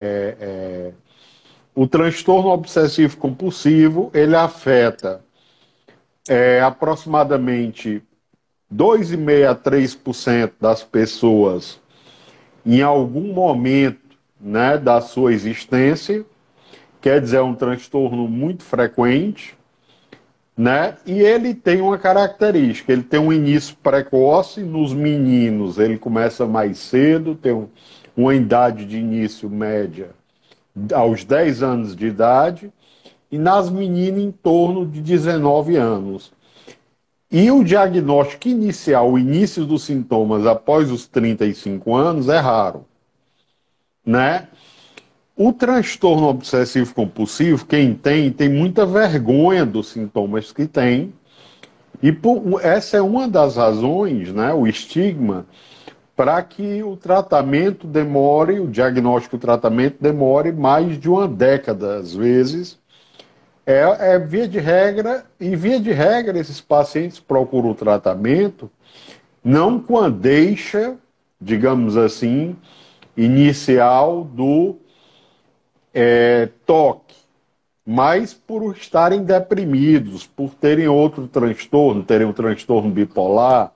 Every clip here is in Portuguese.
é, é, o transtorno obsessivo compulsivo ele afeta é, aproximadamente 2,5 a 3% das pessoas em algum momento né, da sua existência, quer dizer, é um transtorno muito frequente, né? E ele tem uma característica, ele tem um início precoce nos meninos, ele começa mais cedo, tem um, uma idade de início média aos 10 anos de idade, e nas meninas em torno de 19 anos. E o diagnóstico inicial, o início dos sintomas após os 35 anos é raro, né? O transtorno obsessivo compulsivo, quem tem, tem muita vergonha dos sintomas que tem. E por, essa é uma das razões, né, o estigma, para que o tratamento demore, o diagnóstico e o tratamento demore mais de uma década, às vezes. É, é via de regra, e via de regra, esses pacientes procuram o tratamento não com a deixa, digamos assim, inicial do é, toque, mas por estarem deprimidos, por terem outro transtorno, terem um transtorno bipolar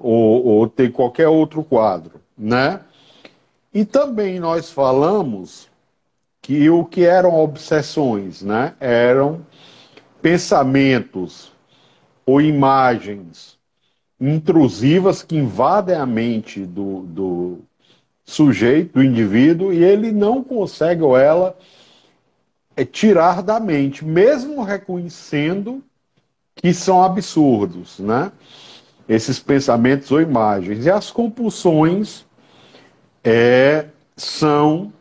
ou, ou ter qualquer outro quadro, né? E também nós falamos que o que eram obsessões, né? Eram pensamentos ou imagens intrusivas que invadem a mente do, do, sujeito, do indivíduo, e ele não consegue, ou ela, é, tirar da mente, mesmo reconhecendo que são absurdos, né? Esses pensamentos ou imagens. E as compulsões é, são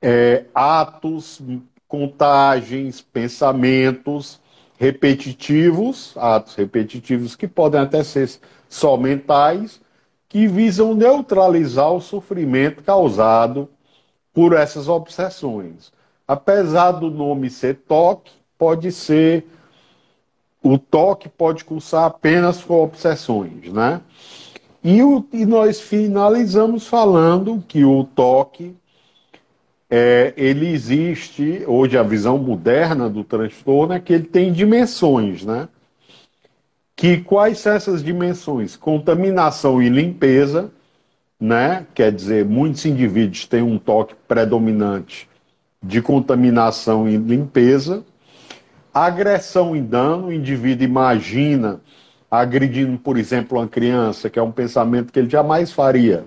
é, atos, contagens, pensamentos repetitivos, atos repetitivos que podem até ser só mentais, que visam neutralizar o sofrimento causado por essas obsessões. Apesar do nome ser toque, pode ser o toque pode cursar apenas com obsessões, né? E, o, e nós finalizamos falando que o toque é, ele existe hoje a visão moderna do transtorno é que ele tem dimensões, né? que quais são essas dimensões? Contaminação e limpeza, né? Quer dizer, muitos indivíduos têm um toque predominante de contaminação e limpeza. Agressão e dano, o indivíduo imagina agredindo, por exemplo, uma criança, que é um pensamento que ele jamais faria,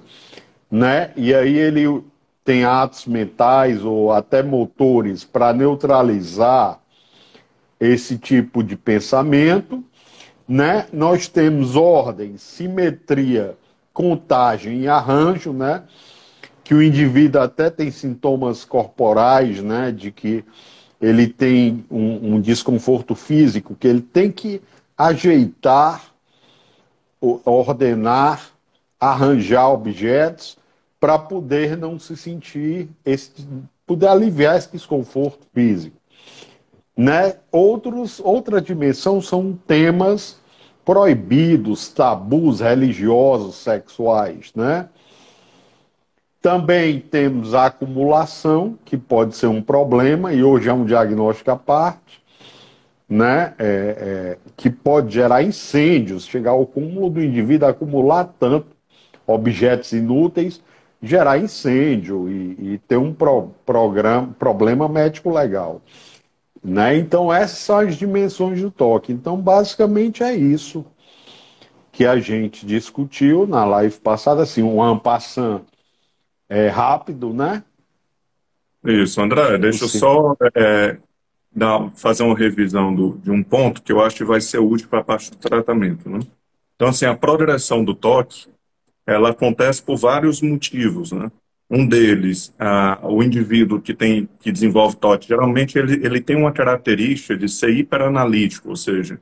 né? E aí ele tem atos mentais ou até motores para neutralizar esse tipo de pensamento né? Nós temos ordem, simetria, contagem e arranjo, né? Que o indivíduo até tem sintomas corporais, né? De que ele tem um, um desconforto físico, que ele tem que ajeitar, ordenar, arranjar objetos para poder não se sentir, esse, poder aliviar esse desconforto físico. Né? Outros, outra dimensão são temas proibidos, tabus religiosos, sexuais. Né? Também temos a acumulação, que pode ser um problema, e hoje é um diagnóstico à parte, né? É, é, que pode gerar incêndios, chegar ao cúmulo do indivíduo acumular tanto objetos inúteis, gerar incêndio e, e ter um pro, programa, problema médico legal. Né? Então, essas são as dimensões do toque. Então, basicamente é isso que a gente discutiu na live passada, assim, um ampassant é, rápido, né? Isso, André, deixa eu só é, dar, fazer uma revisão do, de um ponto que eu acho que vai ser útil para a parte do tratamento. Né? Então, assim, a progressão do toque, ela acontece por vários motivos, né? Um deles, o indivíduo que, tem, que desenvolve TOT, geralmente ele, ele tem uma característica de ser hiperanalítico, ou seja,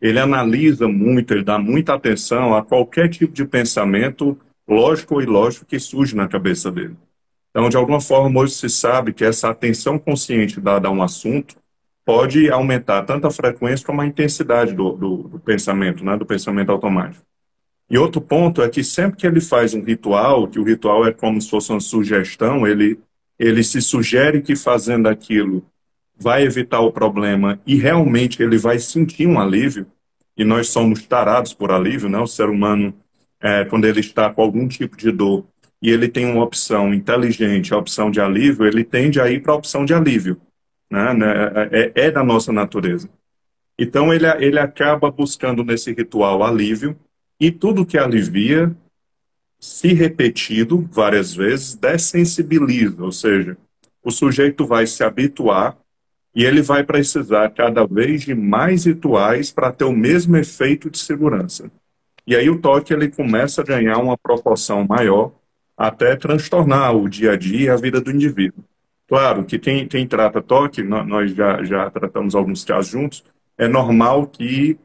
ele analisa muito, ele dá muita atenção a qualquer tipo de pensamento lógico ou ilógico que surge na cabeça dele. Então, de alguma forma, hoje se sabe que essa atenção consciente dada a um assunto pode aumentar tanto a frequência como a intensidade do, do, do pensamento, né, do pensamento automático. E outro ponto é que sempre que ele faz um ritual, que o ritual é como se fosse uma sugestão, ele, ele se sugere que fazendo aquilo vai evitar o problema e realmente ele vai sentir um alívio, e nós somos tarados por alívio, né? O ser humano, é, quando ele está com algum tipo de dor e ele tem uma opção inteligente, a opção de alívio, ele tende a ir para a opção de alívio. Né? né é, é, da nossa natureza. Então ele, ele acaba buscando nesse ritual alívio, e tudo que alivia, se repetido várias vezes, dessensibiliza, ou seja, o sujeito vai se habituar e ele vai precisar cada vez de mais rituais para ter o mesmo efeito de segurança. E aí o toque ele começa a ganhar uma proporção maior até transtornar o dia a dia e a vida do indivíduo. Claro que quem, quem trata toque, nós já, já tratamos alguns casos juntos, é normal que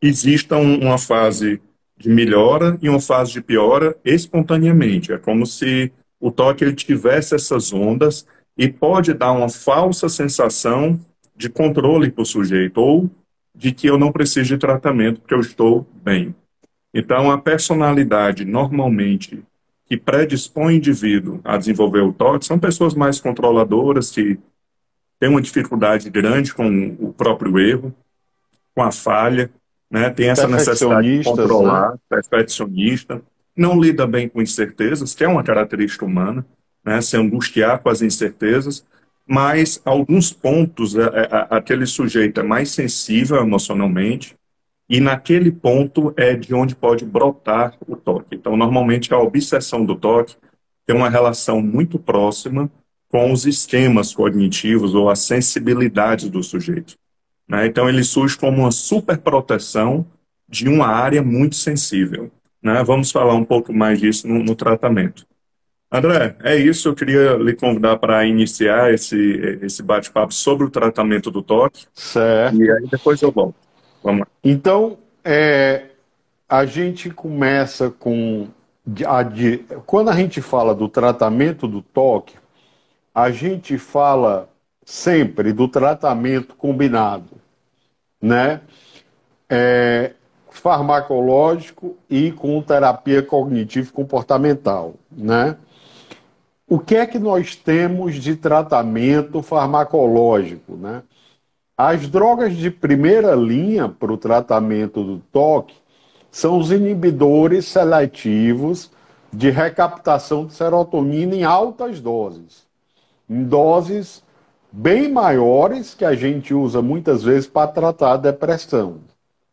exista uma fase de melhora e uma fase de piora espontaneamente. É como se o toque ele tivesse essas ondas e pode dar uma falsa sensação de controle para o sujeito ou de que eu não preciso de tratamento porque eu estou bem. Então, a personalidade normalmente que predispõe o indivíduo a desenvolver o toque são pessoas mais controladoras, que têm uma dificuldade grande com o próprio erro, com a falha, né? tem essa necessidade de controlar, né? perfeccionista, não lida bem com incertezas, que é uma característica humana, né? se angustiar com as incertezas, mas alguns pontos, é, é, aquele sujeito é mais sensível emocionalmente, e naquele ponto é de onde pode brotar o toque. Então, normalmente, a obsessão do toque tem uma relação muito próxima com os esquemas cognitivos ou a sensibilidade do sujeito. Né? Então, ele surge como uma superproteção de uma área muito sensível. Né? Vamos falar um pouco mais disso no, no tratamento. André, é isso. Eu queria lhe convidar para iniciar esse, esse bate-papo sobre o tratamento do toque. Certo. E aí depois eu volto. Vamos. Então, é, a gente começa com. A, de, quando a gente fala do tratamento do toque, a gente fala sempre do tratamento combinado, né? É, farmacológico e com terapia cognitivo-comportamental, né? O que é que nós temos de tratamento farmacológico, né? As drogas de primeira linha para o tratamento do toque são os inibidores seletivos de recaptação de serotonina em altas doses, em doses bem maiores que a gente usa muitas vezes para tratar a depressão,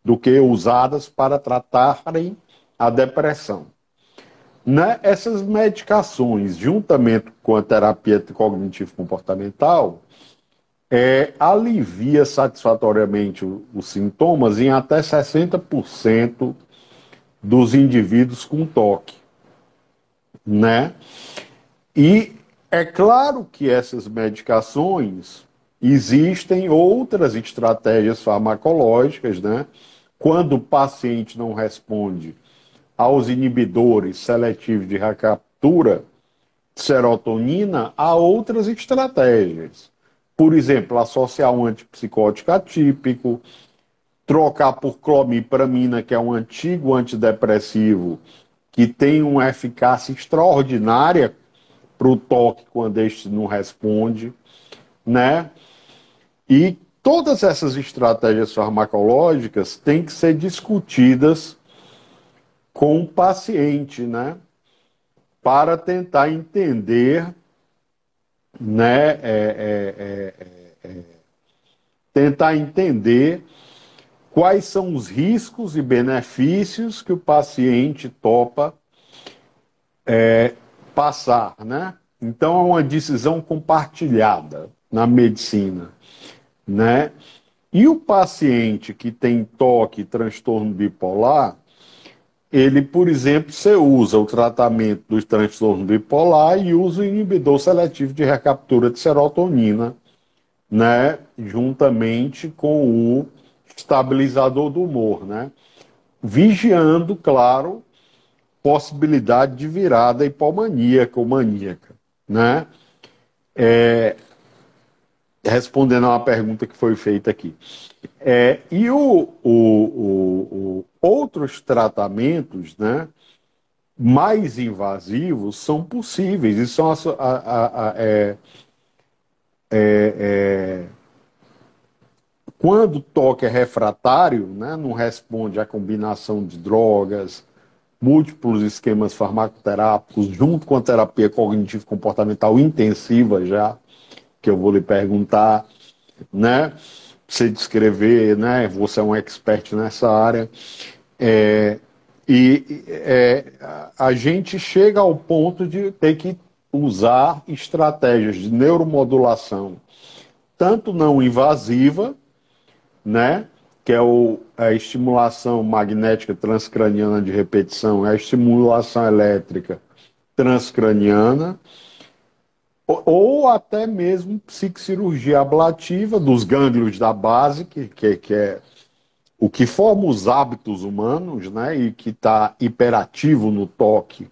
do que usadas para tratarem a depressão. Né? Essas medicações, juntamente com a terapia cognitivo-comportamental, é, alivia satisfatoriamente os sintomas em até 60% dos indivíduos com toque, né? E é claro que essas medicações existem outras estratégias farmacológicas, né? Quando o paciente não responde aos inibidores seletivos de recaptura de serotonina, há outras estratégias por exemplo, associar um antipsicótico atípico, trocar por clomipramina, que é um antigo antidepressivo, que tem uma eficácia extraordinária para o toque quando este não responde, né? E todas essas estratégias farmacológicas têm que ser discutidas com o paciente, né? Para tentar entender né, é é, é, é, é, tentar entender quais são os riscos e benefícios que o paciente topa é, passar, né? Então é uma decisão compartilhada na medicina, né? E o paciente que tem toque transtorno bipolar, ele, por exemplo, você usa o tratamento do transtorno bipolar e usa o inibidor seletivo de recaptura de serotonina, né, juntamente com o estabilizador do humor, né, vigiando, claro, possibilidade de virada hipomaníaca ou maníaca, né, é, respondendo a uma pergunta que foi feita aqui. É, e o, o, o outros tratamentos, né, mais invasivos são possíveis e são a, a, a, é, é, é, quando o toque é refratário, né, não responde à combinação de drogas, múltiplos esquemas farmacoterápicos, junto com a terapia cognitivo-comportamental intensiva já, que eu vou lhe perguntar, né? Você descrever, né? Você é um expert nessa área. É, e é, a gente chega ao ponto de ter que usar estratégias de neuromodulação, tanto não invasiva, né? Que é o, a estimulação magnética transcraniana de repetição, é a estimulação elétrica transcraniana, ou até mesmo psiquicirurgia ablativa dos gânglios da base, que, que, que é o que forma os hábitos humanos, né, e que está hiperativo no toque,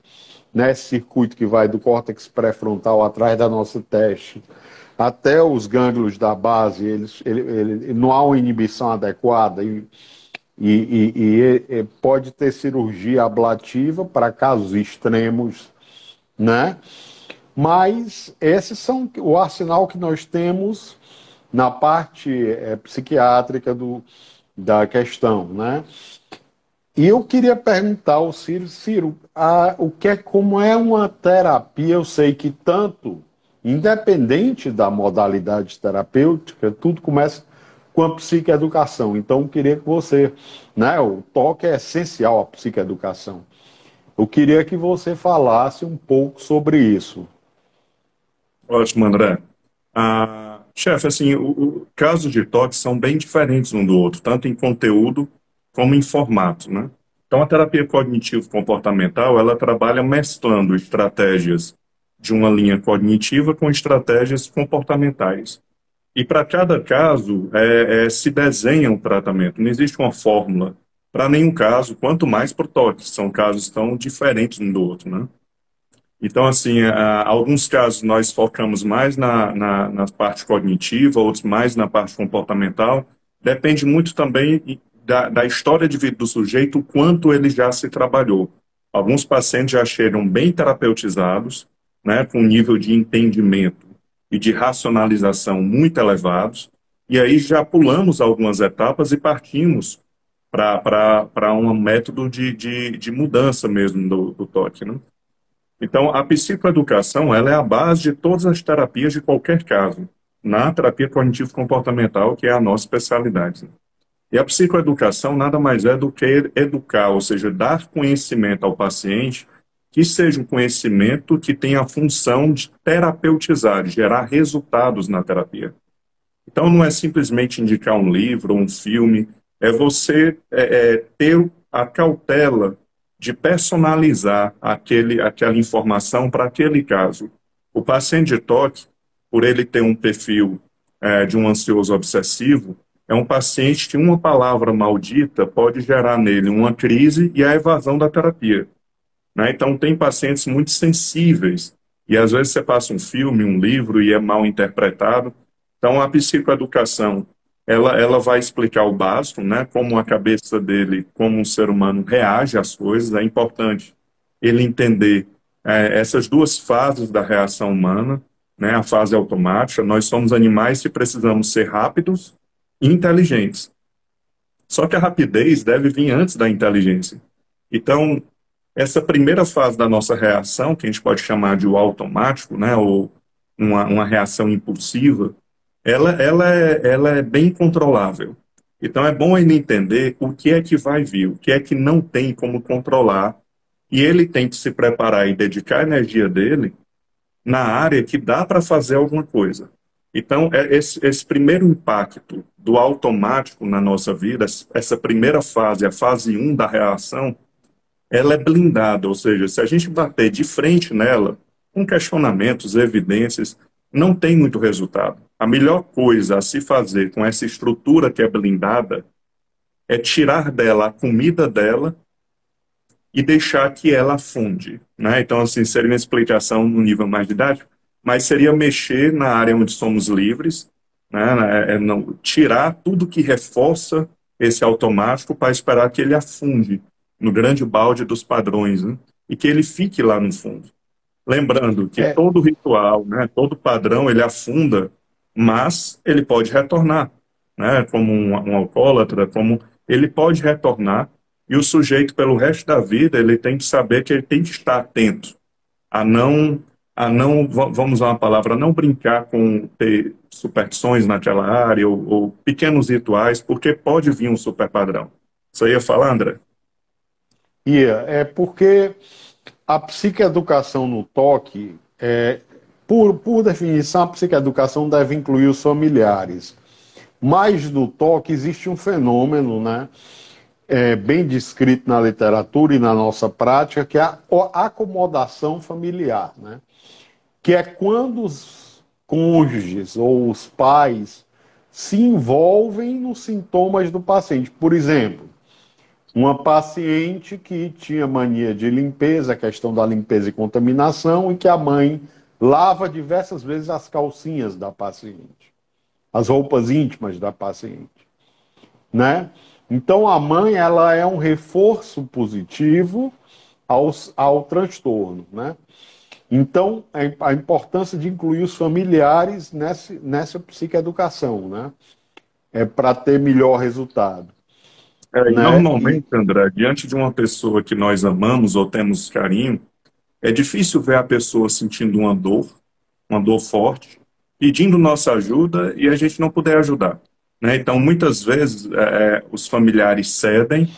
né, circuito que vai do córtex pré-frontal atrás da nossa teste, até os gânglios da base, eles, ele, ele, não há uma inibição adequada e, e, e, e pode ter cirurgia ablativa para casos extremos, né? Mas esses são o arsenal que nós temos na parte é, psiquiátrica do, da questão, né? E eu queria perguntar ao Ciro, Ciro, a, o que é, como é uma terapia, eu sei que tanto, independente da modalidade terapêutica, tudo começa com a psicoeducação. Então, eu queria que você, né, o toque é essencial à psicoeducação. Eu queria que você falasse um pouco sobre isso. Ótimo, André. Ah, chefe, assim, o, o, casos de toque são bem diferentes um do outro, tanto em conteúdo como em formato, né? Então, a terapia cognitivo-comportamental, ela trabalha mesclando estratégias de uma linha cognitiva com estratégias comportamentais. E para cada caso, é, é, se desenha um tratamento. Não existe uma fórmula para nenhum caso, quanto mais para o toque. São casos tão diferentes um do outro, né? Então, assim, alguns casos nós focamos mais na, na, na, parte cognitiva, outros mais na parte comportamental. Depende muito também da, da história de vida do sujeito, quanto ele já se trabalhou. Alguns pacientes já chegam bem terapeutizados, né, com nível de entendimento e de racionalização muito elevados, e aí já pulamos algumas etapas e partimos para um método de, de, de mudança mesmo do, do toque. Né? Então, a psicoeducação ela é a base de todas as terapias de qualquer caso, na terapia cognitivo-comportamental, que é a nossa especialidade. E a psicoeducação nada mais é do que educar, ou seja, dar conhecimento ao paciente que seja um conhecimento que tenha a função de terapeutizar, de gerar resultados na terapia. Então, não é simplesmente indicar um livro um filme, é você é, é, ter a cautela de personalizar aquele, aquela informação para aquele caso. O paciente de toque, por ele ter um perfil é, de um ansioso obsessivo, é um paciente que uma palavra maldita pode gerar nele uma crise e a evasão da terapia. Né? Então, tem pacientes muito sensíveis, e às vezes você passa um filme, um livro e é mal interpretado. Então, a psicoeducação ela, ela vai explicar o básico, né, como a cabeça dele, como um ser humano reage às coisas. É importante ele entender é, essas duas fases da reação humana, né, a fase automática. Nós somos animais que precisamos ser rápidos e inteligentes. Só que a rapidez deve vir antes da inteligência. Então, essa primeira fase da nossa reação, que a gente pode chamar de o automático, né, ou uma, uma reação impulsiva, ela, ela, é, ela é bem controlável. Então é bom ele entender o que é que vai vir, o que é que não tem como controlar, e ele tem que se preparar e dedicar a energia dele na área que dá para fazer alguma coisa. Então, é esse, esse, primeiro impacto do automático na nossa vida, essa primeira fase, a fase 1 da reação, ela é blindada, ou seja, se a gente bater de frente nela, com questionamentos, evidências, não tem muito resultado. A melhor coisa a se fazer com essa estrutura que é blindada é tirar dela a comida dela e deixar que ela afunde. Né? Então, assim, seria uma explicação no nível mais didático, mas seria mexer na área onde somos livres, né? é, é não, tirar tudo que reforça esse automático para esperar que ele afunde no grande balde dos padrões, né? E que ele fique lá no fundo. Lembrando que é. todo ritual, né, todo padrão, ele afunda, mas ele pode retornar, né? Como um, um alcoólatra, como ele pode retornar e o sujeito, pelo resto da vida, ele tem que saber que ele tem que estar atento a não a não, vamos usar uma palavra, não brincar com ter superstições naquela área ou, ou, pequenos rituais, porque pode vir um super padrão. Você ia falar, André? Ia, é porque a psicoeducação no toque, é, por, por definição, a psicoeducação deve incluir os familiares. Mas no toque existe um fenômeno, né? É, bem descrito na literatura e na nossa prática, que é a acomodação familiar. Né? que é quando os cônjuges ou os pais se envolvem nos sintomas do paciente. Por exemplo, uma paciente que tinha mania de limpeza, questão da limpeza e contaminação, e que a mãe lava diversas vezes as calcinhas da paciente, as roupas íntimas da paciente, né? Então a mãe ela é um reforço positivo ao, ao transtorno, né? Então, a importância de incluir os familiares nessa, nessa psicoeducação, né? É para ter melhor resultado. É, né? Normalmente, André, diante de uma pessoa que nós amamos ou temos carinho, é difícil ver a pessoa sentindo uma dor, uma dor forte, pedindo nossa ajuda e a gente não puder ajudar. Né? Então, muitas vezes, é, é os familiares cedem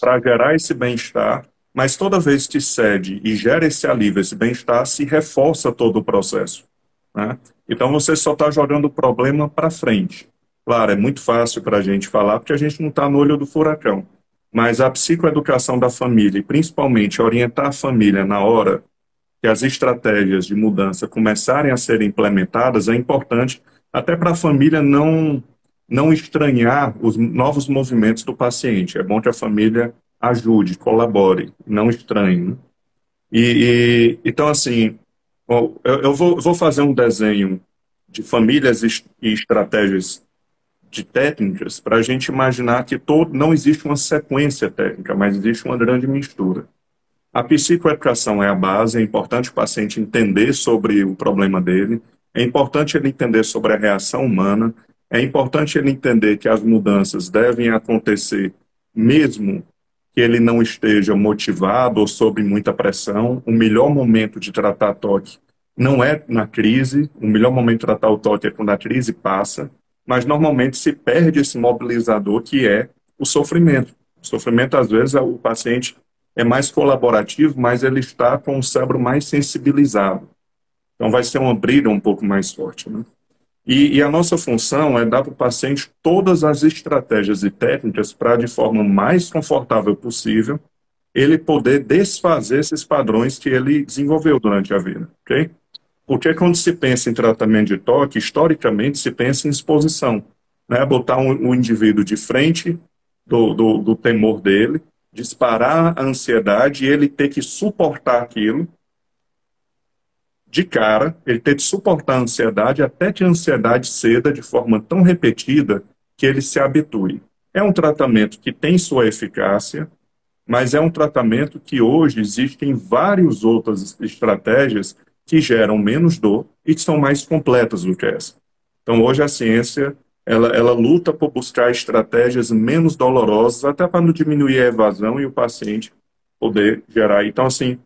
para gerar esse bem-estar mas toda vez que cede e gera esse alívio, esse bem-estar, se reforça todo o processo. Né? Então você só está jogando o problema para frente. Claro, é muito fácil para a gente falar porque a gente não está no olho do furacão. Mas a psicoeducação da família, e principalmente orientar a família na hora que as estratégias de mudança começarem a ser implementadas, é importante até para a família não, não estranhar os novos movimentos do paciente. É bom que a família ajude, colabore, não estranhe. E, e, então, assim, eu, eu vou, vou, fazer um desenho de famílias e estratégias de técnicas para a gente imaginar que todo, não existe uma sequência técnica, mas existe uma grande mistura. A psicoeducação é a base, é importante o paciente entender sobre o problema dele, é importante ele entender sobre a reação humana, é importante ele entender que as mudanças devem acontecer mesmo que ele não esteja motivado ou sob muita pressão. O melhor momento de tratar toque não é na crise, o melhor momento de tratar o toque é quando a crise passa, mas normalmente se perde esse mobilizador que é o sofrimento. O sofrimento, às vezes, o paciente é mais colaborativo, mas ele está com o cérebro mais sensibilizado. Então vai ser uma briga um pouco mais forte. Né? E, e, a nossa função é dar para o paciente todas as estratégias e técnicas para, de forma mais confortável possível, ele poder desfazer esses padrões que ele desenvolveu durante a vida, ok? Porque quando se pensa em tratamento de toque, historicamente se pensa em exposição, né? Botar o um, um indivíduo de frente do, do, do temor dele, disparar a ansiedade e ele ter que suportar aquilo de cara, ele ter de suportar a ansiedade até que a ansiedade ceda de forma tão repetida que ele se habitue. É um tratamento que tem sua eficácia, mas é um tratamento que hoje existem várias outras estratégias que geram menos dor e que são mais completas do que essa. Então, hoje a ciência ela, ela luta por buscar estratégias menos dolorosas, até para não diminuir a evasão e o paciente poder gerar. Então, assim,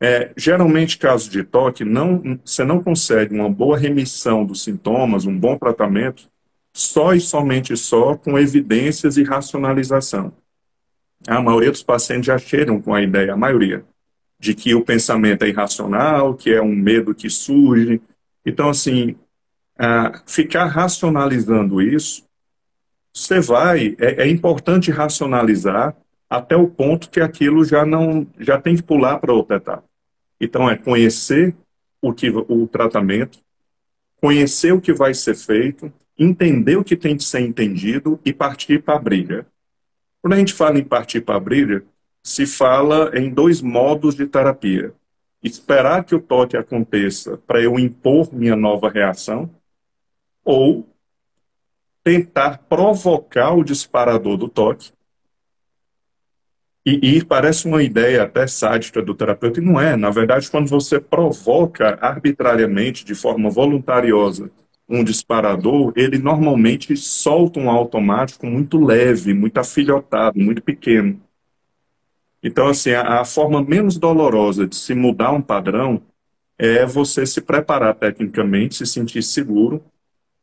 é, geralmente, casos de toque, não, você não consegue uma boa remissão dos sintomas, um bom tratamento, só e somente só com evidências e racionalização. A maioria dos pacientes já chegam com a ideia, a maioria, de que o pensamento é irracional, que é um medo que surge. Então, assim, ficar racionalizando isso, você vai, é, é importante racionalizar até o ponto que aquilo já não já tem que pular para outra etapa. Então é conhecer o que o tratamento, conhecer o que vai ser feito, entender o que tem de ser entendido e partir para a briga. Quando a gente fala em partir para a briga, se fala em dois modos de terapia. Esperar que o toque aconteça para eu impor minha nova reação ou tentar provocar o disparador do toque. E, parece uma ideia até sádica do terapeuta, e não é. Na verdade, quando você provoca arbitrariamente, de forma voluntariosa, um disparador, ele normalmente solta um automático muito leve, muito afilhotado, muito pequeno. Então, assim, a, a forma menos dolorosa de se mudar um padrão é você se preparar tecnicamente, se sentir seguro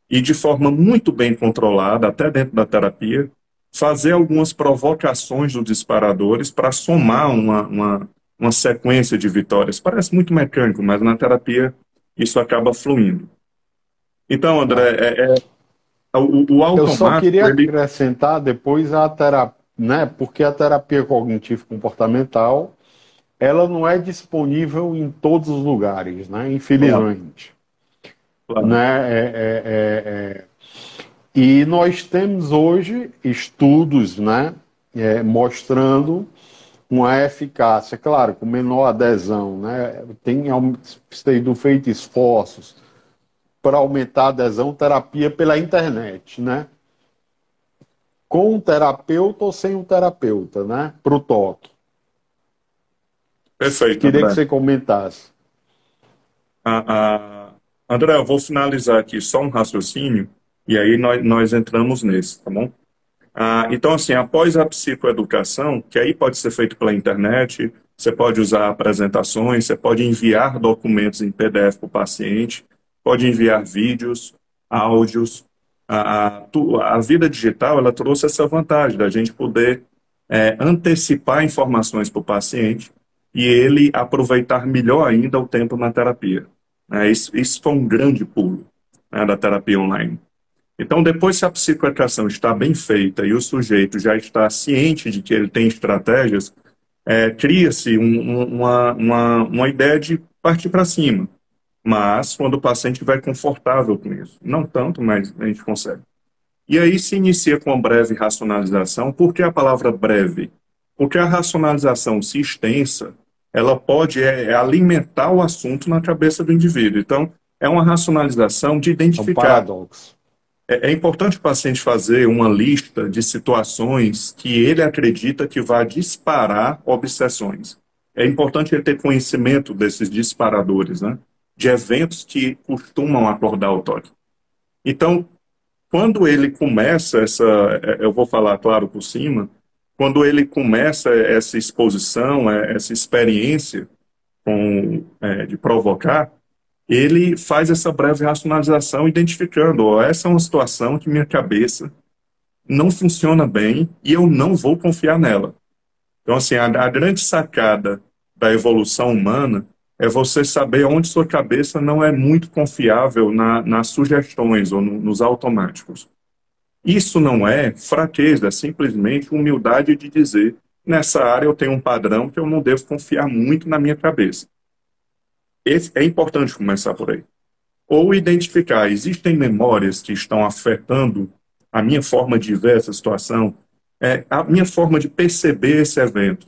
e de forma muito bem controlada, até dentro da terapia, fazer algumas provocações dos disparadores para somar uma, uma, uma sequência de vitórias. Parece muito mecânico, mas na terapia isso acaba fluindo. Então, André, é, é o, o automático... Eu só queria ele... acrescentar depois a terapia, né, porque a terapia cognitivo-comportamental ela não é disponível em todos os lugares, né, infelizmente. Claro. Né, é, é, é, é e nós temos hoje estudos né, é, mostrando uma eficácia, claro, com menor adesão. Né? Tem sido feito esforços para aumentar a adesão terapia pela internet, né? Com um terapeuta ou sem um terapeuta, né? Para o toque. Perfeito. Queria André. que você comentasse. Ah, ah, André, eu vou finalizar aqui só um raciocínio e aí nós, nós entramos nesse, tá bom? Ah, então, assim, após a psicoeducação, que aí pode ser feito pela internet, você pode usar apresentações, você pode enviar documentos em PDF para o paciente, pode enviar vídeos, áudios. A, a, a, vida digital ela trouxe essa vantagem da gente poder é, antecipar informações para o paciente e ele aproveitar melhor ainda o tempo na terapia. É, isso, isso foi um grande pulo né, da terapia online. Então, depois que a psicoeducação está bem feita e o sujeito já está ciente de que ele tem estratégias, é, cria-se um, uma, uma, uma ideia de partir para cima. Mas quando o paciente estiver confortável com isso. Não tanto, mas a gente consegue. E aí se inicia com a breve racionalização. Por que a palavra breve? Porque a racionalização, se extensa, ela pode é, é alimentar o assunto na cabeça do indivíduo. Então, é uma racionalização de identificar. É um paradoxo é, é importante o paciente fazer uma lista de situações que ele acredita que vai disparar obsessões. É importante ele ter conhecimento desses disparadores, né? De eventos que costumam acordar o toque. Então, quando ele começa essa, é, eu vou falar claro por cima, quando ele começa essa exposição, é, essa experiência com, é, de provocar, ele faz essa breve racionalização identificando, ó, essa é uma situação que minha cabeça não funciona bem e eu não vou confiar nela. Então, assim, a, a grande sacada da evolução humana é você saber onde sua cabeça não é muito confiável na, nas sugestões ou no, nos automáticos. Isso não é fraqueza, é simplesmente humildade de dizer, nessa área eu tenho um padrão que eu não devo confiar muito na minha cabeça. Esse, é importante começar por aí. Ou identificar, existem memórias que estão afetando a minha forma de ver essa situação, é, a minha forma de perceber esse evento.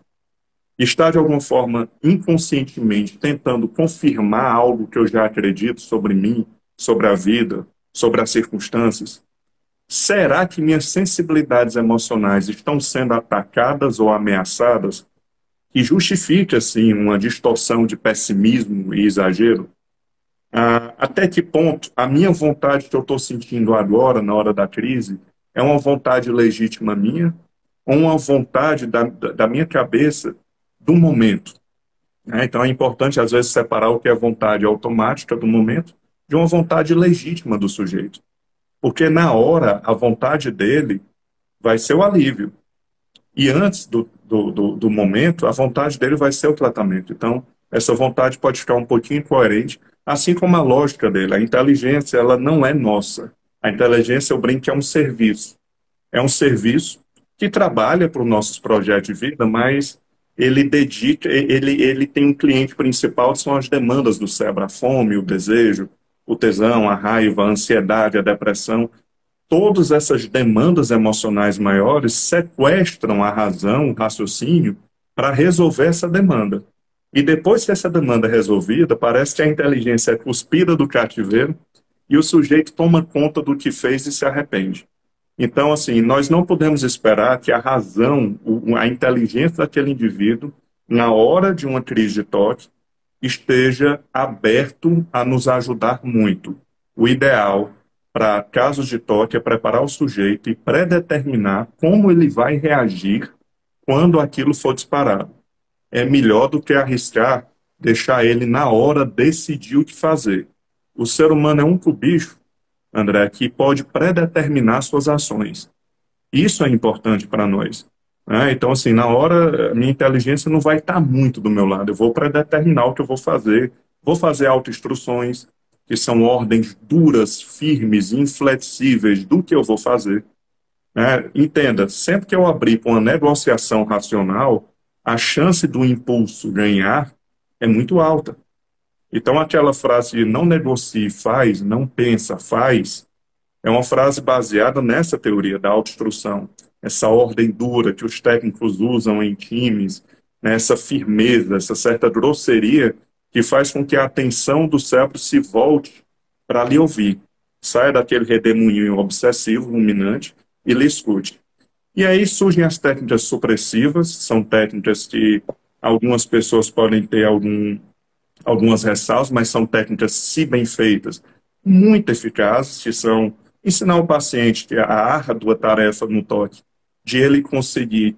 Está, de alguma forma, inconscientemente tentando confirmar algo que eu já acredito sobre mim, sobre a vida, sobre as circunstâncias? Será que minhas sensibilidades emocionais estão sendo atacadas ou ameaçadas que justifique assim uma distorção de pessimismo e exagero? Ah, até que ponto a minha vontade que eu estou sentindo agora, na hora da crise, é uma vontade legítima minha ou uma vontade da, da minha cabeça do momento? É, então é importante, às vezes, separar o que é vontade automática do momento de uma vontade legítima do sujeito. Porque na hora, a vontade dele vai ser o alívio. E antes do, do, do, do, momento, a vontade dele vai ser o tratamento. Então, essa vontade pode ficar um pouquinho incoerente, assim como a lógica dele. A inteligência, ela não é nossa. A inteligência, eu brinco, é um serviço. É um serviço que trabalha para os nossos projetos de vida, mas ele dedica, ele, ele tem um cliente principal, que são as demandas do cérebro, a fome, o desejo, o tesão, a raiva, a ansiedade, a depressão todas essas demandas emocionais maiores sequestram a razão, o raciocínio, para resolver essa demanda. E depois que essa demanda é resolvida, parece que a inteligência é cuspida do cativeiro e o sujeito toma conta do que fez e se arrepende. Então, assim, nós não podemos esperar que a razão, a inteligência daquele indivíduo, na hora de uma crise de toque, esteja aberto a nos ajudar muito. O ideal para casos de toque é preparar o sujeito e predeterminar como ele vai reagir quando aquilo for disparado. É melhor do que arriscar deixar ele na hora decidir o que fazer. O ser humano é um bicho, André, que pode predeterminar suas ações. Isso é importante para nós. Né? Então, assim, na hora, minha inteligência não vai estar muito do meu lado. Eu vou predeterminar o que eu vou fazer. Vou fazer autoinstruções, que são ordens duras, firmes, inflexíveis do que eu vou fazer. Né? Entenda, sempre que eu abrir para uma negociação racional, a chance do impulso ganhar é muito alta. Então, aquela frase não negocie, faz, não pensa, faz, é uma frase baseada nessa teoria da autoinstrução, essa ordem dura que os técnicos usam em times, né, essa firmeza, essa certa grosseria que faz com que a atenção do cérebro se volte para lhe ouvir. Saia daquele redemoinho obsessivo, ruminante, e lhe escute. E aí surgem as técnicas supressivas, são técnicas que algumas pessoas podem ter algum, algumas ressalvas, mas são técnicas, se bem feitas, muito eficazes, que são ensinar o paciente que a árdua tarefa no toque, de ele conseguir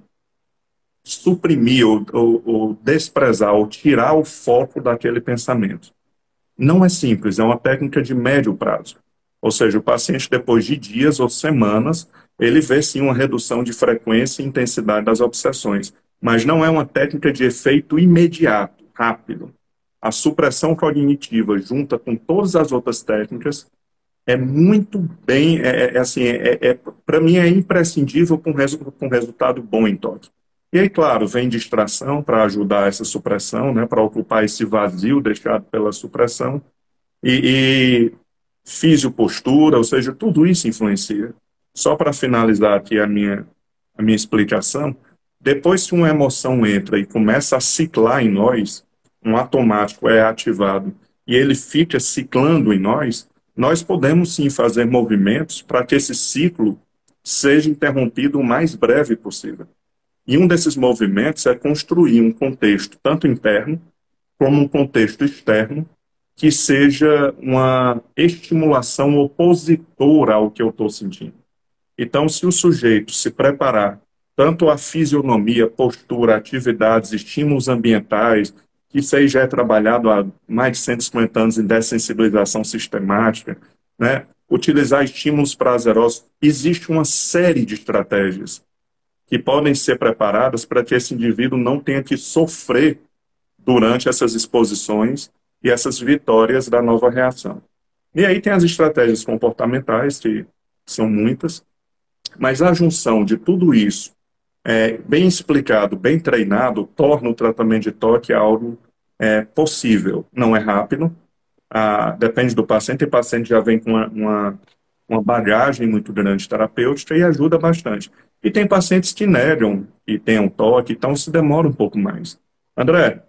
suprimir ou, ou, ou, desprezar ou tirar o foco daquele pensamento. Não é simples, é uma técnica de médio prazo. Ou seja, o paciente, depois de dias ou semanas, ele vê sim uma redução de frequência e intensidade das obsessões, mas não é uma técnica de efeito imediato, rápido. A supressão cognitiva, junta com todas as outras técnicas, é muito bem, é, é assim, é, é para mim é imprescindível um, resu resultado bom em toque. E aí, claro, vem distração para ajudar essa supressão, né, para ocupar esse vazio deixado pela supressão. E, e fisiopostura, ou seja, tudo isso influencia. Só para finalizar aqui a minha, a minha explicação, depois que uma emoção entra e começa a ciclar em nós, um automático é ativado e ele fica ciclando em nós, nós podemos sim fazer movimentos para que esse ciclo seja interrompido o mais breve possível. E um desses movimentos é construir um contexto, tanto interno como um contexto externo, que seja uma estimulação opositora ao que eu estou sentindo. Então, se o sujeito se preparar, tanto a fisionomia, postura, atividades, estímulos ambientais, que isso aí já é trabalhado há mais de 150 anos em dessensibilização sistemática, né? utilizar estímulos prazerosos, existe uma série de estratégias que podem ser preparadas para que esse indivíduo não tenha que sofrer durante essas exposições e essas vitórias da nova reação. E aí tem as estratégias comportamentais, que são muitas, mas a junção de tudo isso, é, bem explicado, bem treinado, torna o tratamento de toque algo é, possível. Não é rápido, ah, depende do paciente, o paciente já vem com uma, uma, uma bagagem muito grande terapêutica e ajuda bastante. E tem pacientes que negam e têm um toque, então se demora um pouco mais. André,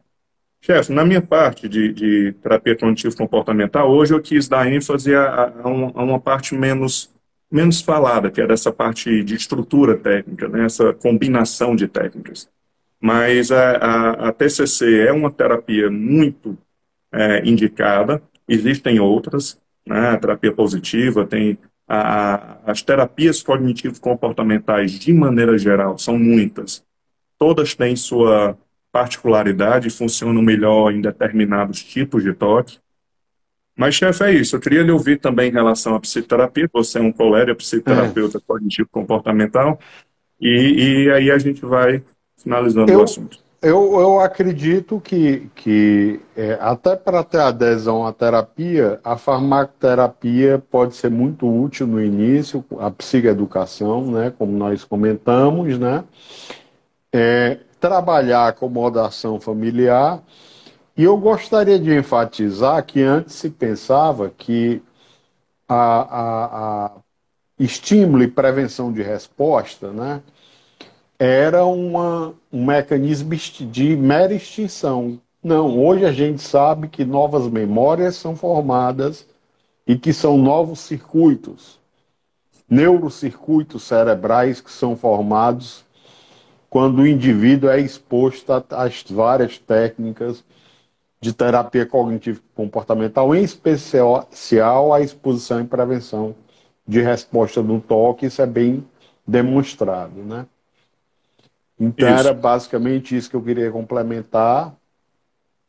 chefe, na minha parte de, de terapia cognitivo comportamental, hoje eu quis dar ênfase a, a, a, uma, parte menos, menos falada, que é dessa parte de estrutura técnica, né, essa combinação de técnicas. Mas a, a TCC é uma terapia muito é, indicada, existem outras, né, a terapia positiva, tem a, as terapias cognitivo-comportamentais, de maneira geral, são muitas. Todas têm sua particularidade funcionam melhor em determinados tipos de toque. Mas, chefe, é isso. Eu queria lhe ouvir também em relação à psicoterapia. Você é um colega psicoterapeuta é. cognitivo-comportamental. E, e aí a gente vai finalizando eu, o assunto. Eu, eu acredito que, que é, até para ter adesão à terapia, a farmacoterapia pode ser muito útil no início, a psicoeducação, né, como nós comentamos, né, é, trabalhar a acomodação familiar. E eu gostaria de enfatizar que antes se pensava que a, a, a estímulo e prevenção de resposta, né, era uma, um mecanismo de mera extinção. Não, hoje a gente sabe que novas memórias são formadas e que são novos circuitos. neurocircuitos cerebrais que são formados quando o indivíduo é exposto às várias técnicas de terapia cognitivo comportamental, em especial a exposição e prevenção de resposta no toque, isso é bem demonstrado, né? Então isso. era basicamente isso que eu queria complementar